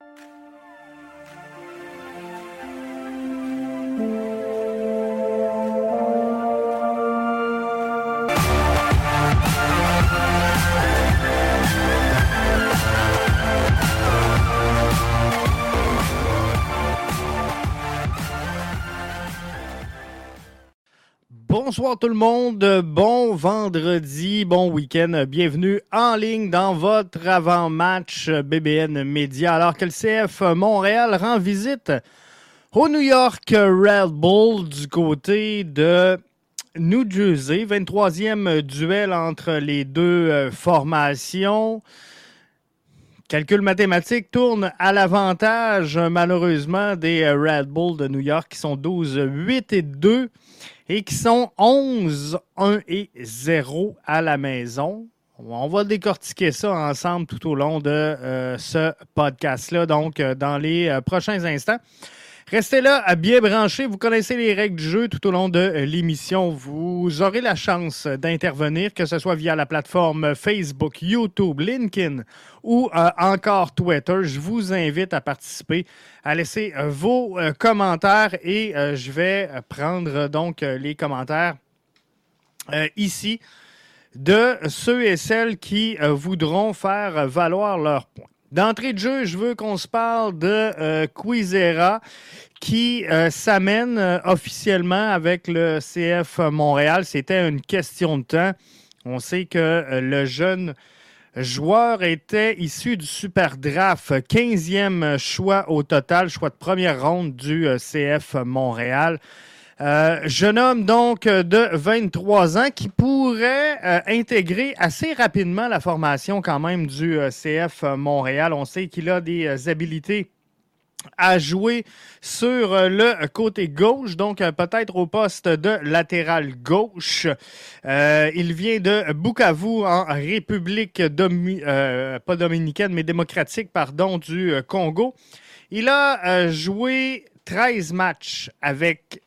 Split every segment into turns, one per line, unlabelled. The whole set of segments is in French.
thank you Bonsoir tout le monde, bon vendredi, bon week-end, bienvenue en ligne dans votre avant-match BBN Média. Alors que le CF Montréal rend visite au New York Red Bull du côté de New Jersey, 23e duel entre les deux euh, formations. Calcul mathématique tourne à l'avantage malheureusement des euh, Red Bull de New York qui sont 12, 8 et 2 et qui sont 11, 1 et 0 à la maison. On va décortiquer ça ensemble tout au long de euh, ce podcast-là, donc euh, dans les euh, prochains instants. Restez là, à bien brancher. Vous connaissez les règles du jeu tout au long de l'émission. Vous aurez la chance d'intervenir, que ce soit via la plateforme Facebook, YouTube, LinkedIn ou encore Twitter. Je vous invite à participer à laisser euh, vos euh, commentaires et euh, je vais prendre donc les commentaires ici de ceux et celles qui voudront faire valoir leur point. D'entrée de jeu, je veux qu'on se parle de Quizera qui s'amène officiellement avec le CF Montréal. C'était une question de temps. On sait que le jeune joueur était issu du Super Draft, 15e choix au total, choix de première ronde du euh, CF Montréal. Euh, jeune homme donc de 23 ans qui pourrait euh, intégrer assez rapidement la formation quand même du CF Montréal. On sait qu'il a des habilités à jouer sur euh, le côté gauche, donc euh, peut-être au poste de latéral gauche. Euh, il vient de Bukavu en République pas dominicaine, mais démocratique, pardon, du Congo. Il a joué 13 matchs avec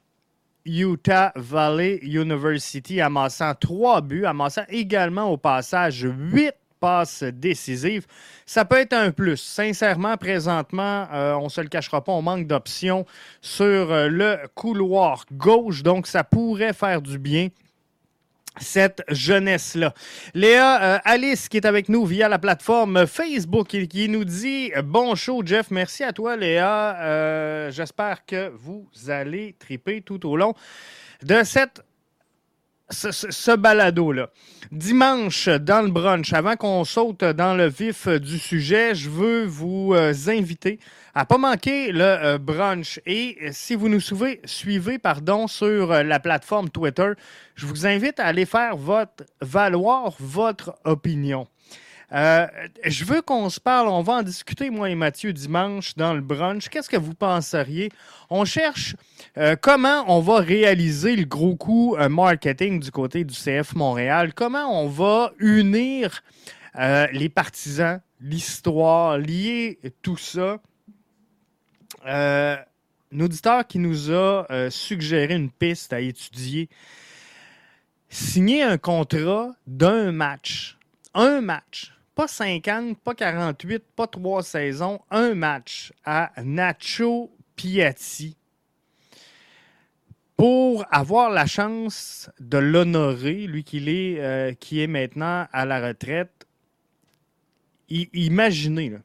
Utah Valley University, amassant 3 buts, amassant également au passage 8 passes décisives. Ça peut être un plus. Sincèrement, présentement, euh, on ne se le cachera pas, on manque d'options sur euh, le couloir gauche, donc ça pourrait faire du bien cette jeunesse-là. Léa euh, Alice qui est avec nous via la plateforme Facebook qui, nous dit bon show Jeff, merci à toi Léa. J'espère que vous allez triper tout au long de cette ce, balado-là. Dimanche, dans le brunch, avant qu'on saute dans le vif du sujet, je veux vous euh, inviter à pas manquer le euh, brunch. Et si vous nous suivez, suivez pardon, sur euh, la plateforme Twitter, je vous invite à aller faire votre, valoir votre opinion. Euh, je veux qu'on se parle, on va en discuter, moi et Mathieu, dimanche dans le brunch. Qu'est-ce que vous penseriez? On cherche euh, comment on va réaliser le gros coup euh, marketing du côté du CF Montréal, comment on va unir les partisans, l'histoire, lier tout ça? un auditeur qui nous a suggéré une piste à étudier. Signer un contrat d'un match. Un match pas 50, pas 48, pas trois saisons, un match à Nacho Piatti pour avoir la chance de l'honorer, lui qui est, euh, est maintenant à la retraite. imaginez,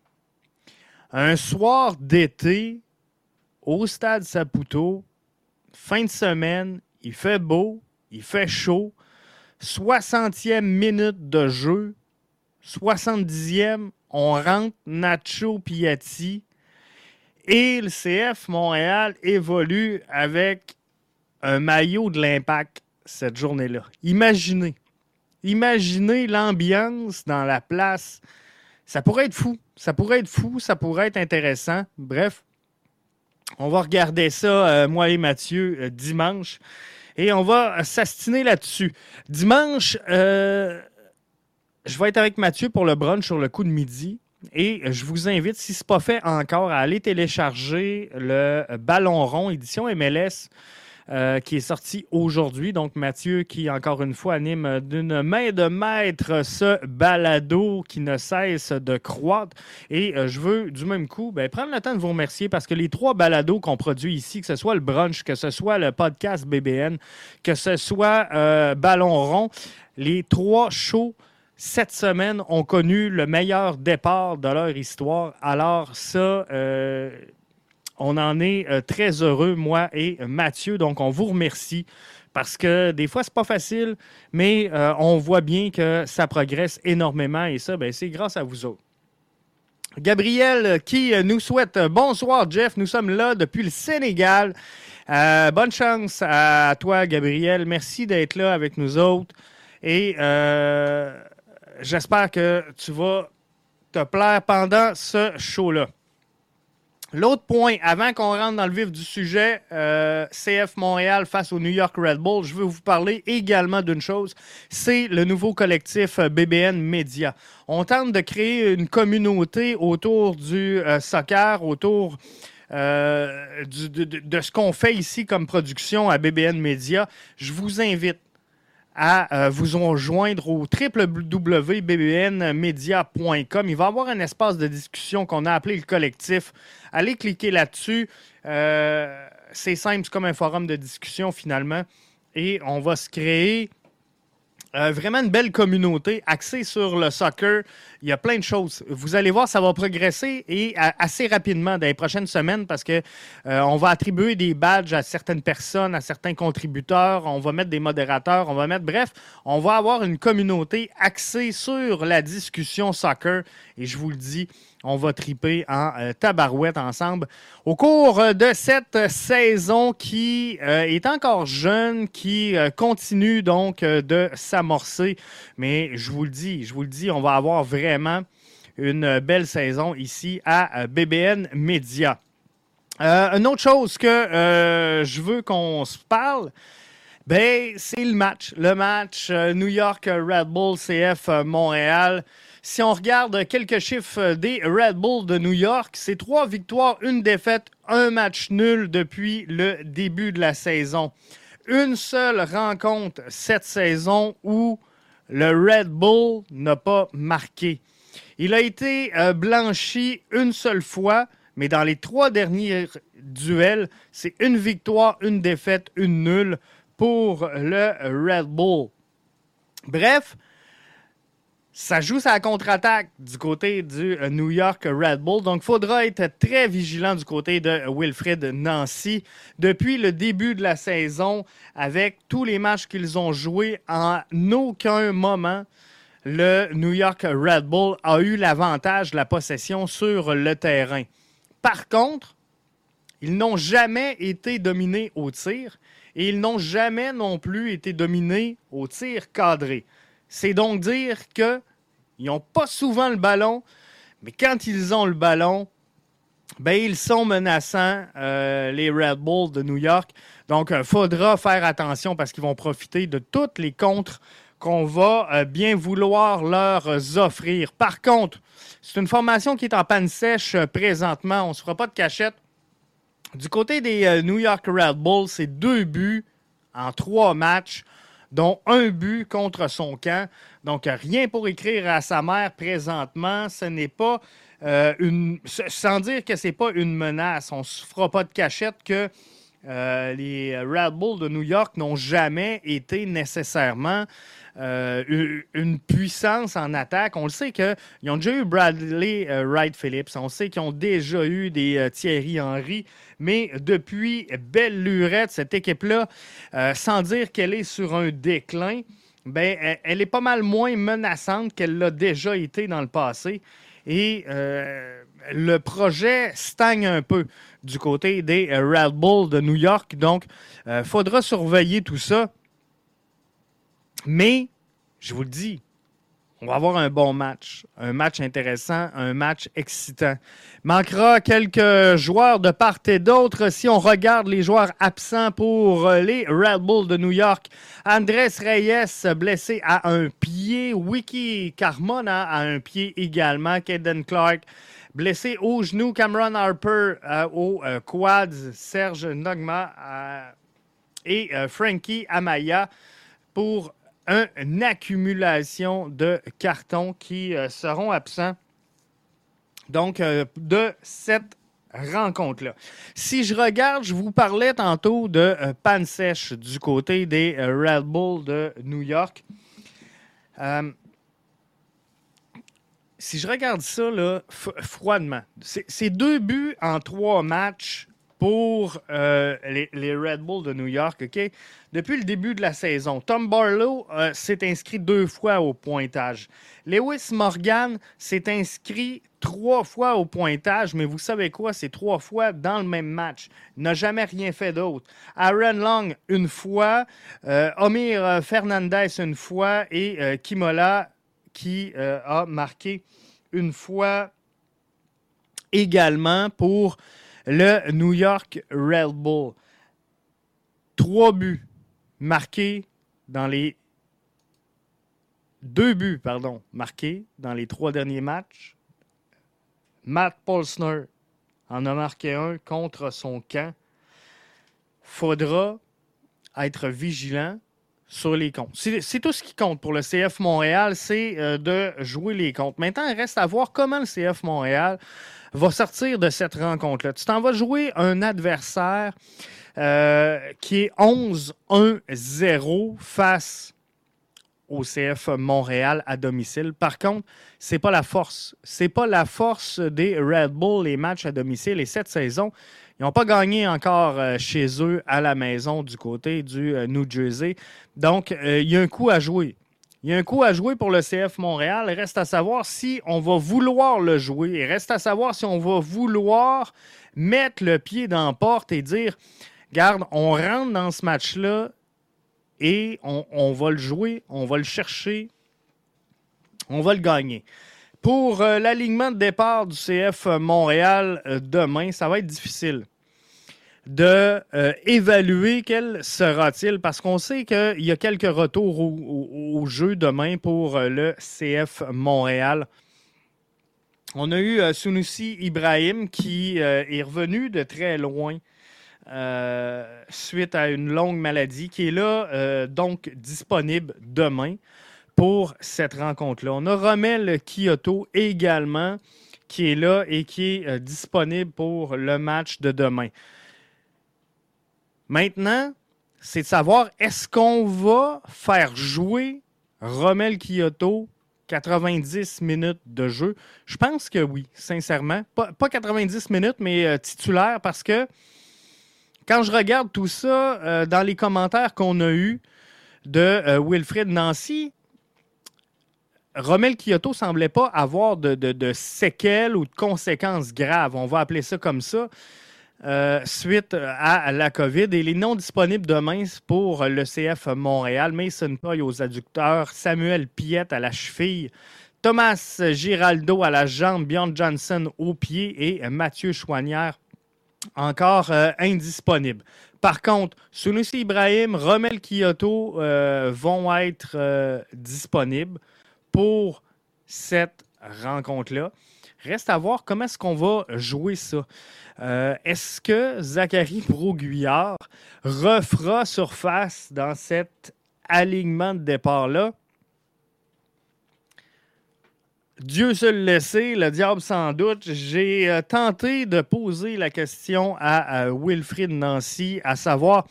un soir d'été au stade Saputo, fin de semaine, il fait beau, il fait chaud, 60e minute de jeu, 70e, on rentre Nacho Piatti et le CF Montréal évolue avec un maillot de l'impact cette journée-là. Imaginez. Imaginez l'ambiance dans la place. Ça pourrait être fou. Ça pourrait être fou. Ça pourrait être intéressant. Bref, on va regarder ça, euh, moi et Mathieu, euh, dimanche. Et on va s'astiner là-dessus. Dimanche, euh, je vais être avec Mathieu pour le brunch sur le coup de midi. Et je vous invite, si ce n'est pas fait encore, à aller télécharger le Ballon rond édition MLS euh, qui est sorti aujourd'hui. Donc, Mathieu, qui, encore une fois, anime d'une main de maître ce balado qui ne cesse de croître. Et euh, je veux, du même coup, ben, prendre le temps de vous remercier parce que les trois balados qu'on produit ici, que ce soit le brunch, que ce soit le podcast BBN, que ce soit euh, Ballon rond, les trois shows cette semaine ont connu le meilleur départ de leur histoire. Alors ça, euh, on en est euh, très heureux, moi et Mathieu. Donc, on vous remercie parce que des fois, c'est pas facile, mais euh, on voit bien que ça progresse énormément et ça, ben, c'est grâce à vous autres. Gabriel qui nous souhaite bonsoir, Jeff. Nous sommes là depuis le Sénégal. bonne chance à toi, Gabriel. Merci d'être là avec nous autres. Et j'espère que tu vas te plaire pendant ce show-là. L'autre point, avant qu'on rentre dans le vif du sujet, euh, CF Montréal face au New York Red Bull, je veux vous parler également d'une chose, c'est le nouveau collectif euh, BBN Media. On tente de créer une communauté autour du euh, soccer, autour de, de, ce qu'on fait ici comme production à BBN Media. Je vous invite à euh, vous rejoindre au www.bbnmedia.com. Il va y avoir un espace de discussion qu'on a appelé le collectif. Allez cliquer là-dessus. Euh, c'est simple, c'est comme un forum de discussion finalement. Et on va se créer euh, vraiment une belle communauté axée sur le soccer. Il y a plein de choses. Vous allez voir, ça va progresser et assez rapidement dans les prochaines semaines parce que euh, on va attribuer des badges à certaines personnes, à certains contributeurs. On va mettre des modérateurs. On va mettre, bref, on va avoir une communauté axée sur la discussion soccer. Et je vous le dis, on va triper en euh, tabarouette ensemble. Au cours euh, de cette saison qui euh, est encore jeune, qui continue donc de s'amorcer, mais je vous le dis, je vous le dis, on va avoir vraiment une belle saison ici à BBN Media. une autre chose que je veux qu'on se parle, ben, c'est le match. Le match New York Red Bull CF Montréal. Si on regarde quelques chiffres des Red Bulls de New York, c'est trois victoires, une défaite, un match nul depuis le début de la saison. Une seule rencontre cette saison où le Red Bull n'a pas marqué. Il a été euh, blanchi une seule fois, mais dans les trois derniers duels, c'est une victoire, une défaite, une nulle pour le Red Bull. Bref, ça joue sa contre-attaque du côté du euh, New York Red Bull. Donc, il faudra être très vigilant du côté de Wilfred Nancy. Depuis le début de la saison, avec tous les matchs qu'ils ont joués, en aucun moment, le New York Red Bull a eu l'avantage de la possession sur le terrain. Par contre, ils n'ont jamais été dominés au tir et ils n'ont jamais non plus été dominés au tir cadré. C'est donc dire qu'ils n'ont pas souvent le ballon, mais quand ils ont le ballon, ben, ils sont menaçants, euh, les Red Bulls de New York. Donc, il euh, faudra faire attention parce qu'ils vont profiter de toutes les contres qu'on va euh, bien vouloir leur offrir. Par contre, c'est une formation qui est en panne sèche présentement. On ne se fera pas de cachette. Du côté des New York Red Bulls, c'est deux buts en trois matchs dont un but contre son camp. Donc, rien pour écrire à sa mère présentement. Ce n'est pas euh, une. Sans dire que ce n'est pas une menace. On ne se fera pas de cachette que. Euh, les Red Bulls de New York n'ont jamais été nécessairement euh, une puissance en attaque. On le sait qu'ils ont déjà eu Bradley Wright Phillips, on sait qu'ils ont déjà eu des Thierry Henry, mais depuis belle lurette, cette équipe-là, euh, sans dire qu'elle est sur un déclin, ben, elle, est pas mal moins menaçante qu'elle l'a déjà été dans le passé. Et euh, le projet stagne un peu du côté des Red Bulls de New York. Donc, il euh, faudra surveiller tout ça. Mais, je vous le dis, on va avoir un bon match, un match intéressant, un match excitant. Manquera quelques joueurs de part et d'autre si on regarde les joueurs absents pour les Red Bulls de New York. Andrés Reyes blessé à un pied, Wiki Carmona à un pied également, Kaden Clark blessé au genou, Cameron Harper euh, au euh, quad, Serge Nogma et Frankie Amaya pour une accumulation de cartons qui seront absents. Donc, de cette rencontre-là. Si je regarde, je vous parlais tantôt de euh, panne sèche du côté des euh, Red Bull de New York. Euh, si je regarde ça là, froidement, c'est deux buts en trois matchs pour les, les, Red Bull de New York, OK? Depuis le début de la saison, Tom Barlow s'est inscrit deux fois au pointage. Lewis Morgan s'est inscrit trois fois au pointage, mais vous savez quoi? C'est trois fois dans le même match. N'a jamais rien fait d'autre. Aaron Long, une fois. Euh, Omir Fernandez, une fois. Et euh, Kimola, qui euh, a marqué une fois également pour le New York Red Bull. Trois buts marqués dans les deux buts, marqués dans les trois derniers matchs. Matt Polsner en a marqué un contre son camp. Faudra être vigilant sur les comptes. C'est tout ce qui compte pour le CF Montréal, c'est euh, de jouer les comptes. Maintenant, il reste à voir comment le CF Montréal va sortir de cette rencontre-là. Tu t'en vas jouer un adversaire euh, qui est 11-1-0 face au CF Montréal à domicile. Par contre, c'est pas la force. C'est pas la force des Red Bull, les matchs à domicile. Et cette saison, ils n'ont pas gagné encore euh, chez eux à la maison du côté du euh, New Jersey. Donc, euh, il y a un coup à jouer. Il y a un coup à jouer pour le CF Montréal. Reste à savoir si on va vouloir le jouer. Il reste à savoir si on va vouloir mettre le pied dans la porte et dire Garde, on rentre dans ce match-là et on, va le jouer, on va le chercher, on va le gagner. Pour euh, l'alignement de départ du CF Montréal euh, demain, ça va être difficile de euh, évaluer quel sera-t-il parce qu'on sait qu'il y a quelques retours au, jeu demain pour le CF Montréal. On a eu Sunusi Ibrahim qui est revenu de très loin euh, suite à une longue maladie, qui est là, euh, donc disponible demain pour cette rencontre-là. On a Romel Kyoto également, qui est là et qui est euh, disponible pour le match de demain. Maintenant, c'est de savoir est-ce qu'on va faire jouer Romel Kyoto 90 minutes de jeu? Je pense que oui, sincèrement. Pas, pas 90 minutes, mais titulaire parce que quand je regarde tout ça euh, dans les commentaires qu'on a eus de euh, Wilfred Nancy, Romel Kyoto semblait pas avoir de, séquelles ou de conséquences graves, on va appeler ça comme ça, euh, suite à la COVID. Et les non disponibles demain pour le CF Montréal, Mason Toy aux adducteurs, Samuel Piette à la cheville, Thomas Giraldo à la jambe, Bjorn Johnson au pied. Et Mathieu Chouanière encore euh, indisponible. Par contre, Sunusi Ibrahim, Romel Kyoto euh, vont être euh, disponibles pour cette rencontre-là. Reste à voir comment est-ce qu'on va jouer ça. est-ce que Zachary Broguillard refera surface dans cet alignement de départ-là? Dieu seul le sait, le diable sans doute. J'ai euh, tenté de poser la question à, Wilfrid Nancy, à savoir,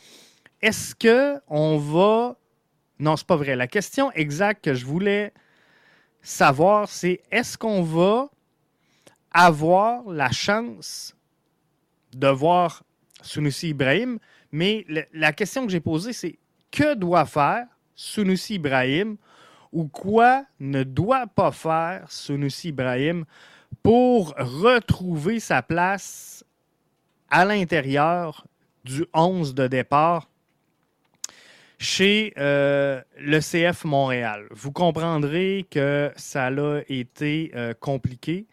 est-ce que on va... Non, c'est pas vrai. La question exacte que je voulais savoir, c'est est-ce qu'on va avoir la chance de voir Sunusi Ibrahim? Mais la question que j'ai posée, c'est que doit faire Sunusi Ibrahim ou quoi ne doit pas faire Sunusi Ibrahim pour retrouver sa place à l'intérieur du 11 de départ chez euh, le CF Montréal. Vous comprendrez que ça a été euh, compliqué.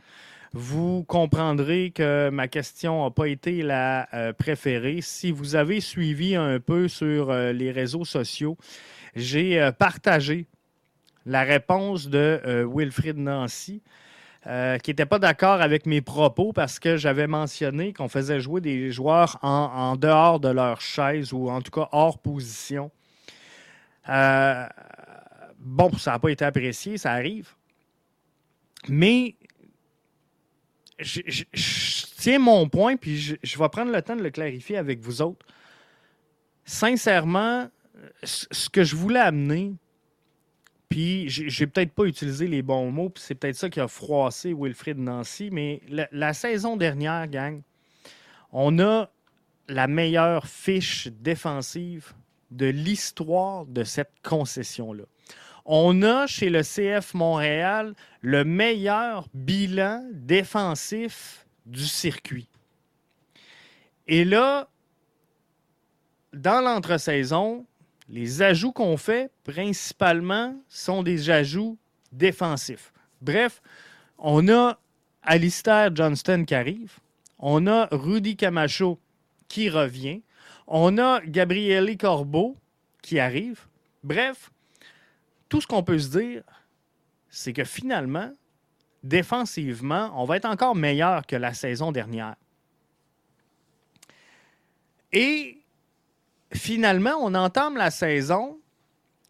Vous comprendrez que ma question n'a pas été la euh, préférée. Si vous avez suivi un peu sur les réseaux sociaux, j'ai partagé la réponse de euh, Wilfrid Nancy euh, qui n'était pas d'accord avec mes propos parce que j'avais mentionné qu'on faisait jouer des joueurs en, dehors de leur chaise ou en tout cas hors position. Euh, bon, ça n'a pas été apprécié, ça arrive. Mais je, tiens mon point, puis je, vais prendre le temps de le clarifier avec vous autres. Sincèrement, ce que je voulais amener, puis j'ai peut-être pas utilisé les bons mots, puis c'est peut-être ça qui a froissé Wilfrid Nancy, mais la, saison dernière, gang, on a la meilleure fiche défensive de l'histoire de cette concession-là. On a chez le CF Montréal le meilleur bilan défensif du circuit. Et là, dans l'entre-saison, les ajouts qu'on fait, principalement, sont des ajouts défensifs. Bref, on a Alistair Johnston qui arrive. On a Rudy Camacho qui revient. On a Gabriele Corbeau qui arrive. Bref, tout ce qu'on peut se dire, c'est que finalement, défensivement, on va être encore meilleur que la saison dernière. Et finalement, on entame la saison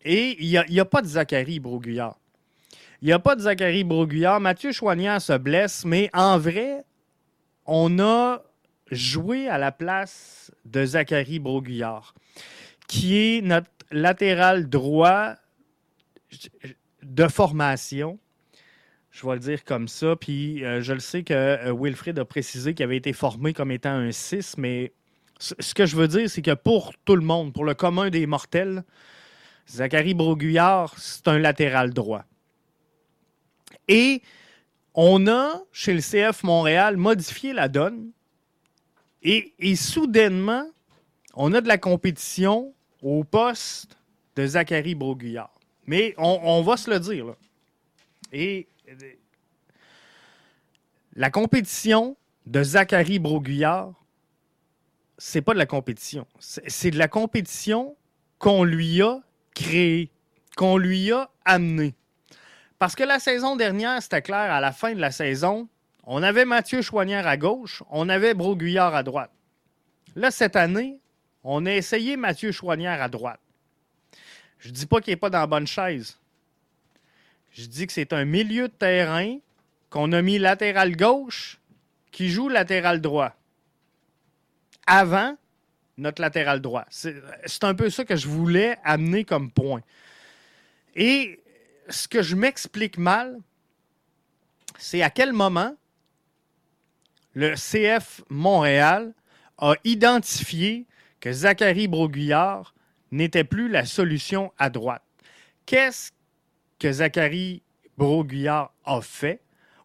et il n'y a, pas de Zachary Broguillard. Il n'y a pas de Zachary Broguillard. Mathieu Choignard se blesse, mais en vrai, on a joué à la place de Zachary Broguillard, qui est notre latéral droit de formation. Je vais le dire comme ça. Puis euh, je le sais que euh, Wilfrid a précisé qu'il avait été formé comme étant un 6, mais ce que je veux dire, c'est que pour tout le monde, pour le commun des mortels, Zachary Broguillard, c'est un latéral droit. Et on a, chez le CF Montréal, modifié la donne. Et, soudainement, on a de la compétition au poste de Zachary Broguillard. Mais on, va se le dire. Et la compétition de Zachary Broguillard c'est pas de la compétition. C'est de la compétition qu'on lui a créée, qu'on lui a amenée. Parce que la saison dernière, c'était clair, à la fin de la saison, on avait Mathieu Choignard à gauche, on avait Broguillard à droite. Là, cette année, on a essayé Mathieu Choignard à droite. Je dis pas qu'il n'est pas dans la bonne chaise. Je dis que c'est un milieu de terrain qu'on a mis latéral gauche qui joue latéral droit avant notre latéral droit. C'est un peu ça que je voulais amener comme point. Et ce que je m'explique mal, c'est à quel moment le CF Montréal a identifié que Zachary Broguillard n'était plus la solution à droite. Qu'est-ce que Zachary Broguillard a fait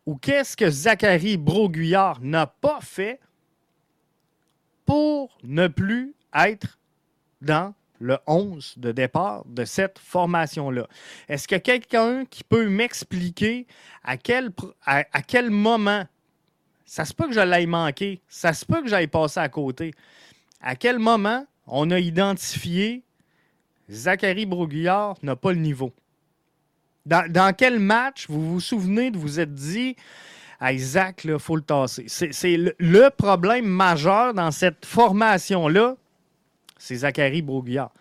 ou qu'est-ce que Zachary Broguillard n'a pas fait pour ne plus être dans le 11 de départ de cette formation-là? Est-ce que quelqu'un qui peut m'expliquer à quel, à, quel moment, ça se peut que je l'aille manqué, ça se peut que j'aille passer à côté, à quel moment on a identifié Zachary Broguillard n'a pas le niveau? Dans, dans, quel match vous vous souvenez de vous êtes dit Isaac, il faut le tasser. C'est le, problème majeur dans cette formation-là, c'est Zachary Broguillard.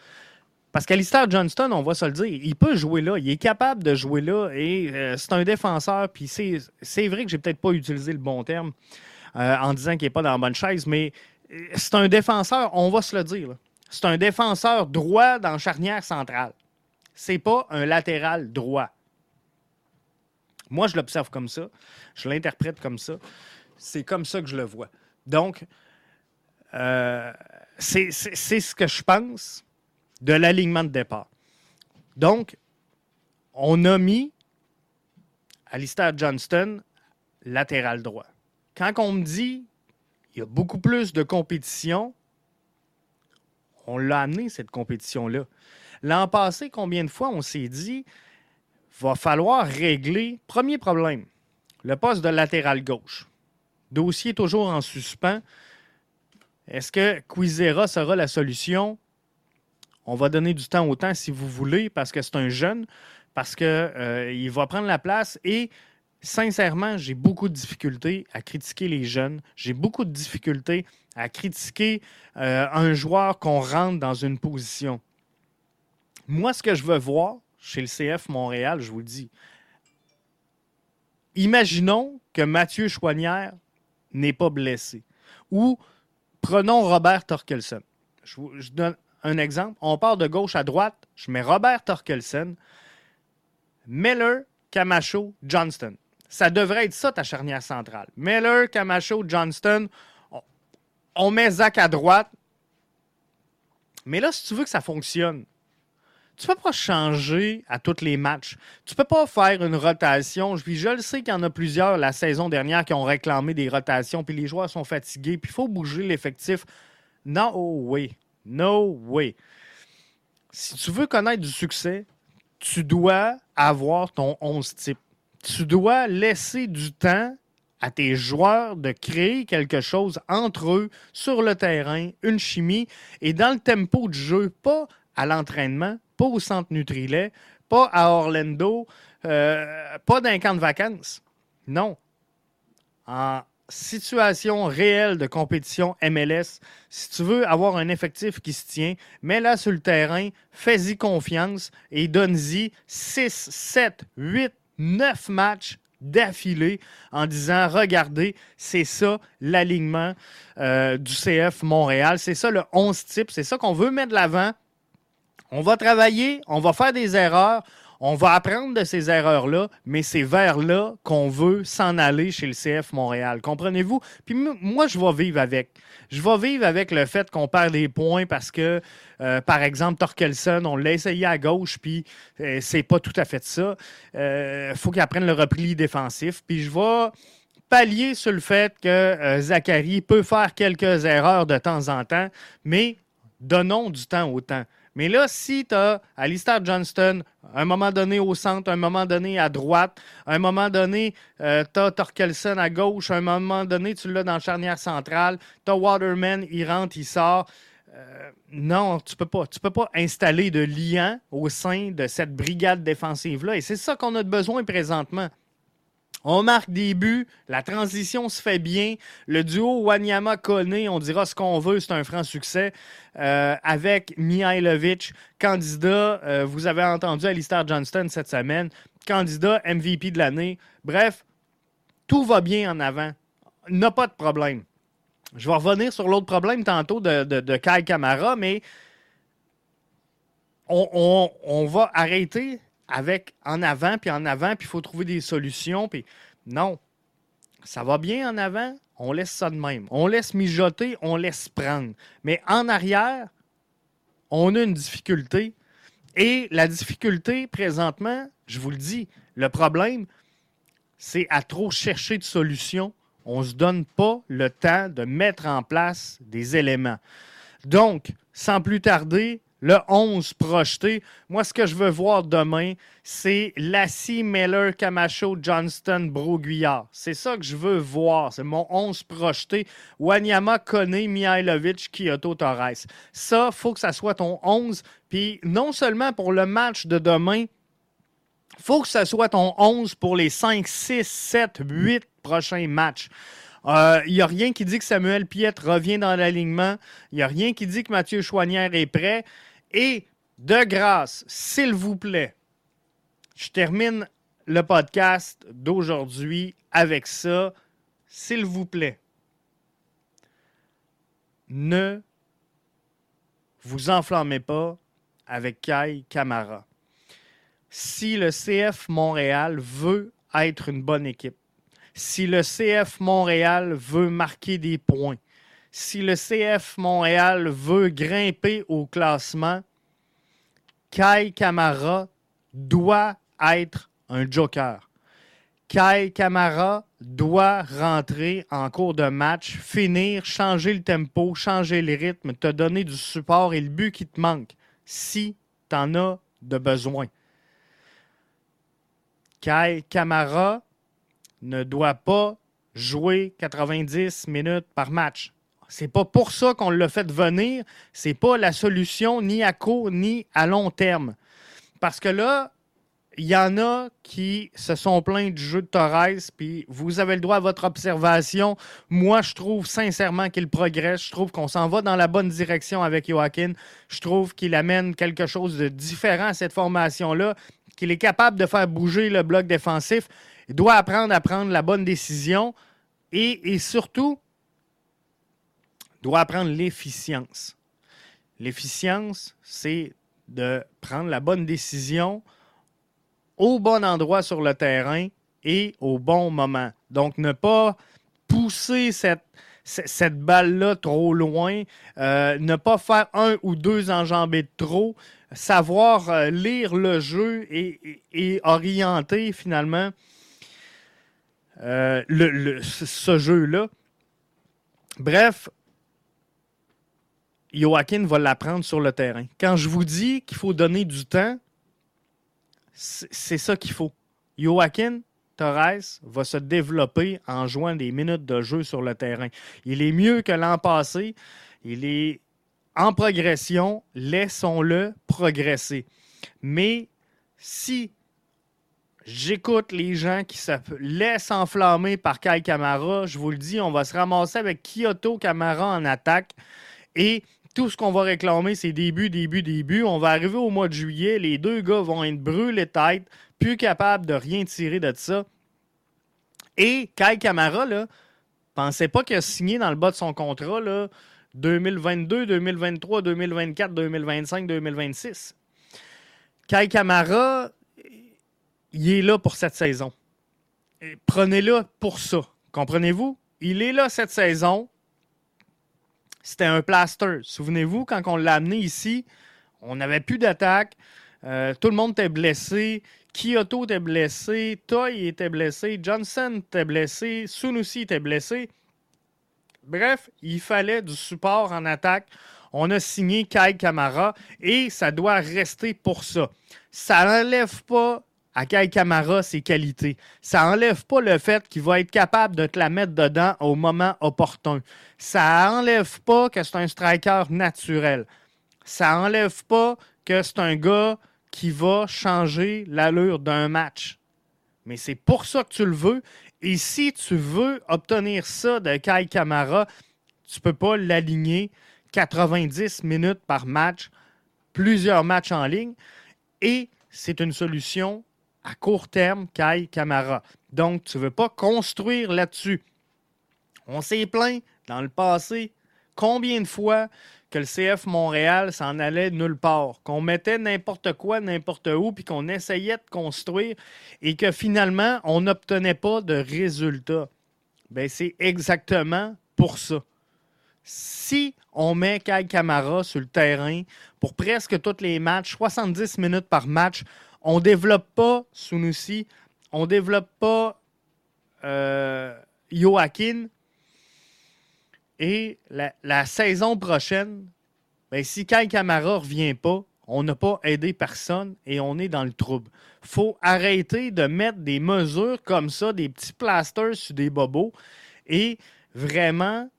Parce qu'Alistair Johnston, on va se le dire, il peut jouer là, il est capable de jouer là et euh, c'est un défenseur. Puis c'est vrai que j'ai peut-être pas utilisé le bon terme euh, en disant qu'il n'est pas dans la bonne chaise, mais euh, c'est un défenseur, on va se le dire. C'est un défenseur droit dans charnière centrale. C'est pas un latéral droit. Moi, je l'observe comme ça. Je l'interprète comme ça. C'est comme ça que je le vois. Donc, c'est ce que je pense de l'alignement de départ. Donc, on a mis Alistair Johnston latéral droit. Quand on me dit il y a beaucoup plus de compétition, on l'a amené, cette compétition-là. L'an passé, combien de fois on s'est dit va falloir régler. Premier problème, le poste de latéral gauche. Dossier toujours en suspens. Est-ce que Quizera sera la solution? On va donner du temps au temps si vous voulez, parce que c'est un jeune, parce qu'il euh, va prendre la place et sincèrement, j'ai beaucoup de difficultés à critiquer les jeunes. J'ai beaucoup de difficultés à critiquer euh, un joueur qu'on rentre dans une position. Moi, ce que je veux voir chez le CF Montréal, je vous le dis, imaginons que Mathieu Chouanière n'est pas blessé. Ou prenons Robert Torkelson. Donne un exemple. On part de gauche à droite. Je mets Robert Torkelson, Miller, Camacho, Johnston. Ça devrait être ça, ta charnière centrale. Miller, Camacho, Johnston. On, met Zach à droite. Mais là, si tu veux que ça fonctionne, tu peux pas changer à tous les matchs. Tu peux pas faire une rotation. Je le sais qu'il y en a plusieurs la saison dernière qui ont réclamé des rotations, puis les joueurs sont fatigués, puis il faut bouger l'effectif. No way. No way. Si tu veux connaître du succès, tu dois avoir ton 11 type. Tu dois laisser du temps à tes joueurs de créer quelque chose entre eux sur le terrain, une chimie et dans le tempo de jeu, pas à l'entraînement, pas au centre Nutrilet, pas à Orlando, euh, pas d'un camp de vacances. Non. En situation réelle de compétition MLS, si tu veux avoir un effectif qui se tient, mets-la sur le terrain, fais-y confiance et donne-y 6, 7, 8, 9 matchs d'affilée en disant regardez, c'est ça l'alignement euh, du CF Montréal, c'est ça le 11 type, c'est ça qu'on veut mettre de l'avant. On va travailler, on va faire des erreurs, on va apprendre de ces erreurs-là, mais c'est vers là qu'on veut s'en aller chez le CF Montréal. Comprenez-vous? Puis moi, je vais vivre avec. Je vais vivre avec le fait qu'on perd des points parce que, euh, par exemple, Torkelson, on l'a essayé à gauche, puis euh, c'est pas tout à fait ça. Il euh, faut qu'il apprenne le repli défensif. Puis je vais pallier sur le fait que Zachary peut faire quelques erreurs de temps en temps, mais donnons du temps au temps. Mais là, si tu as Alistair Johnston, un moment donné au centre, un moment donné à droite, un moment donné, euh, tu as Torkelson à gauche, un moment donné, tu l'as dans la charnière centrale, tu as Waterman, il rentre, il sort. Euh, non, tu peux pas. Tu peux pas installer de lien au sein de cette brigade défensive-là. Et c'est ça qu'on a besoin présentement. On marque des buts, la transition se fait bien. Le duo Wanyama-Kone, on dira ce qu'on veut, c'est un franc succès. Euh, avec Mihailovic, candidat, euh, vous avez entendu Alistair Johnston cette semaine, candidat MVP de l'année. Bref, tout va bien en avant. N'a pas de problème. Je vais revenir sur l'autre problème tantôt de, Kai Kamara, mais on va arrêter avec en avant, puis en avant, puis il faut trouver des solutions. Puis non, ça va bien en avant, on laisse ça de même. On laisse mijoter, on laisse prendre. Mais en arrière, on a une difficulté. Et la difficulté, présentement, je vous le dis, le problème, c'est à trop chercher de solutions. On ne se donne pas le temps de mettre en place des éléments. Donc, sans plus tarder, le 11 projeté. Moi, ce que je veux voir demain, c'est Lassie, Miller, Camacho, Johnston, Broguillard. C'est ça que je veux voir. C'est mon 11 projeté. Wanyama, Kone, Mihailovic, Kyoto, Torres. Ça, faut que ça soit ton 11. Puis non seulement pour le match de demain, faut que ça soit ton 11 pour les 5, 6, 7, 8 prochains matchs. Il euh, n'y a rien qui dit que Samuel Piette revient dans l'alignement. Il n'y a rien qui dit que Mathieu Chouanière est prêt. Et de grâce, s'il vous plaît, je termine le podcast d'aujourd'hui avec ça. S'il vous plaît, ne vous enflammez pas avec Kai Camara. Si le CF Montréal veut être une bonne équipe, si le CF Montréal veut marquer des points, si le CF Montréal veut grimper au classement, Kai Kamara doit être un joker. Kai Kamara doit rentrer en cours de match, finir, changer le tempo, changer le rythme, te donner du support et le but qui te manque, si tu en as de besoin. Kai Kamara ne doit pas jouer 90 minutes par match. C'est pas pour ça qu'on l'a fait venir. C'est pas la solution ni à court ni à long terme. Parce que là, il y en a qui se sont plaints du jeu de Torres, puis vous avez le droit à votre observation. Moi, je trouve sincèrement qu'il progresse. Je trouve qu'on s'en va dans la bonne direction avec Joaquin. Je trouve qu'il amène quelque chose de différent à cette formation-là, qu'il est capable de faire bouger le bloc défensif. Il doit apprendre à prendre la bonne décision et, et surtout, doit apprendre l'efficience. L'efficience, c'est de prendre la bonne décision au bon endroit sur le terrain et au bon moment. Donc, ne pas pousser cette, cette balle-là trop loin, euh, ne pas faire un ou deux enjambées de trop, savoir euh, lire le jeu et, orienter finalement euh, le, ce jeu-là. Bref, Joaquin va l'apprendre sur le terrain. Quand je vous dis qu'il faut donner du temps, c'est ça qu'il faut. Joaquin Torres va se développer en jouant des minutes de jeu sur le terrain. Il est mieux que l'an passé. Il est en progression. Laissons-le progresser. Mais si j'écoute les gens qui se laissent enflammer par Kai Kamara, je vous le dis, on va se ramasser avec Kyoto Kamara en attaque. Et tout ce qu'on va réclamer, c'est début, début, début. On va arriver au mois de juillet, les deux gars vont être brûlés tête, plus capables de rien tirer de ça. Et Kai Kamara, là, pensez pas qu'il a signé dans le bas de son contrat là, 2022, 2023, 2024, 2025, 2026. Kai Kamara, il est là pour cette saison. Prenez-le pour ça. Comprenez-vous? Il est là cette saison c'était un plaster. Souvenez-vous, quand on l'a amené ici, on n'avait plus d'attaque. Euh, tout le monde était blessé. Kyoto était blessé. Toy était blessé. Johnson était blessé. Sunusi était blessé. Bref, il fallait du support en attaque. On a signé Kai Kamara et ça doit rester pour ça. Ça n'enlève pas à Kai Kamara ses qualités. Ça n'enlève pas le fait qu'il va être capable de te la mettre dedans au moment opportun. Ça n'enlève pas que c'est un striker naturel. Ça n'enlève pas que c'est un gars qui va changer l'allure d'un match. Mais c'est pour ça que tu le veux. Et si tu veux obtenir ça de Kai Kamara, tu ne peux pas l'aligner 90 minutes par match, plusieurs matchs en ligne. Et c'est une solution à court terme Kai Camara. Donc, tu ne veux pas construire là-dessus. On s'est plaint dans le passé combien de fois que le CF Montréal s'en allait nulle part, qu'on mettait n'importe quoi, n'importe où, puis qu'on essayait de construire et que finalement, on n'obtenait pas de résultats. Ben, c'est exactement pour ça. Si on met Kai Camara sur le terrain pour presque tous les matchs, 70 minutes par match, on développe pas Sunusi, on développe pas euh. Et la, saison prochaine, ben, si Kai Kamara ne revient pas, on n'a pas aidé personne et on est dans le trouble. faut arrêter de mettre des mesures comme ça, des petits plasters sur des bobos et vraiment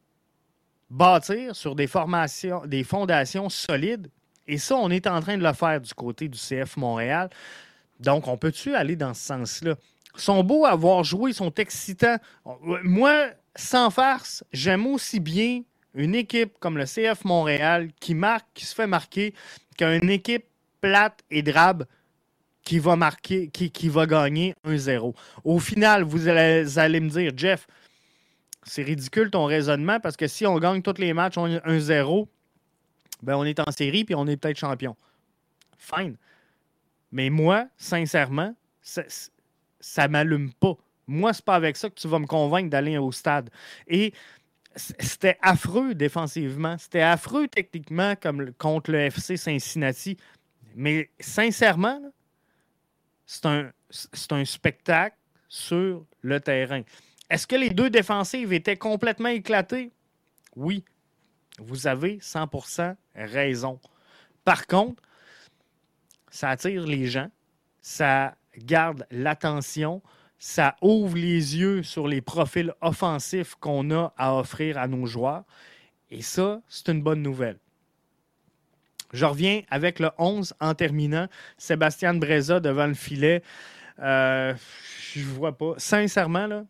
bâtir sur des formations, des fondations solides et ça, on est en train de le faire du côté du CF Montréal. Donc, on peut-tu aller dans ce sens-là? Ils sont beaux à voir joué, ils sont excitants. Moi, sans farce, j'aime aussi bien une équipe comme le CF Montréal qui marque, qui se fait marquer, qu'une équipe plate et drabe qui va marquer, qui, va gagner 1-0. Au final, vous allez, allez, me dire, Jeff, c'est ridicule ton raisonnement parce que si on gagne tous les matchs 1-0, ben on est en série puis on est peut-être champion. Fine. Mais moi, sincèrement, ça, ne m'allume pas. Moi, c'est pas avec ça que tu vas me convaincre d'aller au stade. Et c'était affreux défensivement. C'était affreux techniquement comme contre le FC Cincinnati. Mais sincèrement, c'est un, un spectacle sur le terrain. Est-ce que les deux défensives étaient complètement éclatées? Oui. Vous avez 100% raison. Par contre, ça attire les gens, ça garde l'attention, ça ouvre les yeux sur les profils offensifs qu'on a à offrir à nos joueurs. Et ça, c'est une bonne nouvelle. Je reviens avec le 11 en terminant. Sébastien Breza devant le filet. Euh, je vois pas. Sincèrement,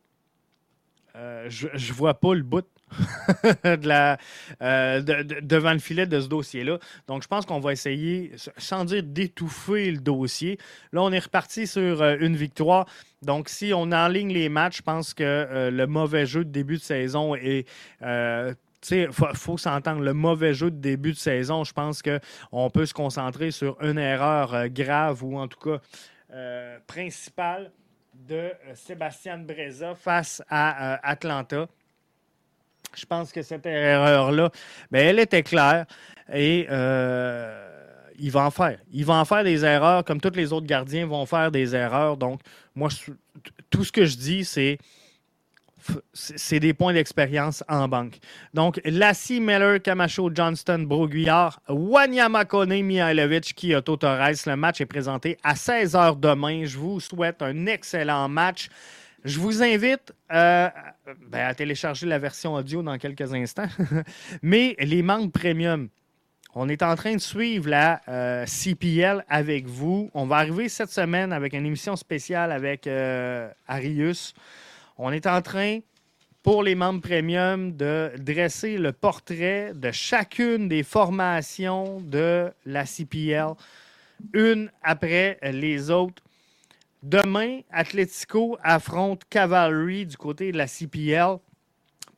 euh, je, je vois pas le bout euh, devant le filet de ce dossier-là. Donc, je pense qu'on va essayer, sans dire d'étouffer le dossier. Là, on est reparti sur euh, une victoire. Donc, si on enligne les matchs, je pense que le mauvais jeu de début de saison est il faut, faut s'entendre. Le mauvais jeu de début de saison, je pense qu'on peut se concentrer sur une erreur grave ou en tout cas principale de euh, Sébastien Breza face à euh, Atlanta. Je pense que cette erreur-là, ben, elle était claire et euh, il va en faire. Il va en faire des erreurs comme tous les autres gardiens vont faire des erreurs. Donc, moi, tout ce que je dis, c'est c'est des points d'expérience en banque. Donc, Lassie, Miller, Camacho, Johnston, Broguillard, Wanyama Kone, Mihailovic, Kyoto Torres. Le match est présenté à 16h demain. Je vous souhaite un excellent match. Je vous invite euh, ben, à télécharger la version audio dans quelques instants. Mais les membres premium, on est en train de suivre la euh, CPL avec vous. On va arriver cette semaine avec une émission spéciale avec euh, Arius. On est en train, pour les membres premium, de dresser le portrait de chacune des formations de la CPL, une après les autres. Demain, Atletico affronte Cavalry du côté de la CPL.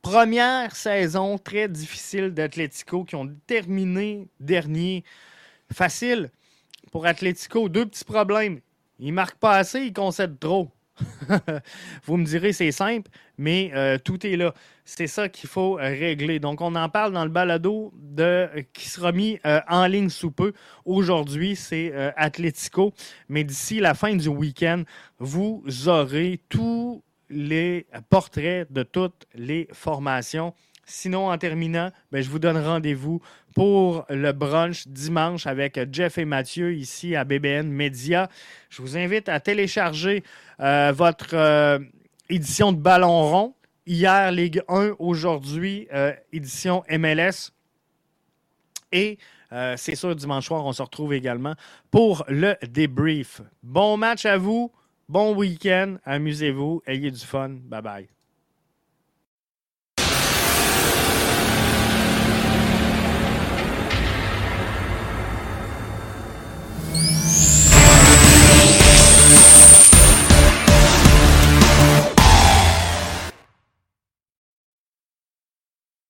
Première saison très difficile d'Atletico qui ont terminé dernier. Facile pour Atletico. Deux petits problèmes. Ils ne marquent pas assez, ils concèdent trop. Vous me direz, c'est simple, mais euh, tout est là. C'est ça qu'il faut euh, régler. Donc, on en parle dans le balado de, qui sera mis euh, en ligne sous peu. Aujourd'hui, c'est Atletico. Mais d'ici la fin du week-end, vous aurez tous les portraits de toutes les formations. Sinon, en terminant, ben, je vous donne rendez-vous pour le brunch dimanche avec Jeff et Mathieu ici à BBN Media. Je vous invite à télécharger euh, votre euh, édition de Ballon rond. Hier, Ligue 1, aujourd'hui, euh, édition MLS. Et c'est sûr, dimanche soir, on se retrouve également pour le débrief. Bon match à vous, bon week-end, amusez-vous, ayez du fun. Bye bye.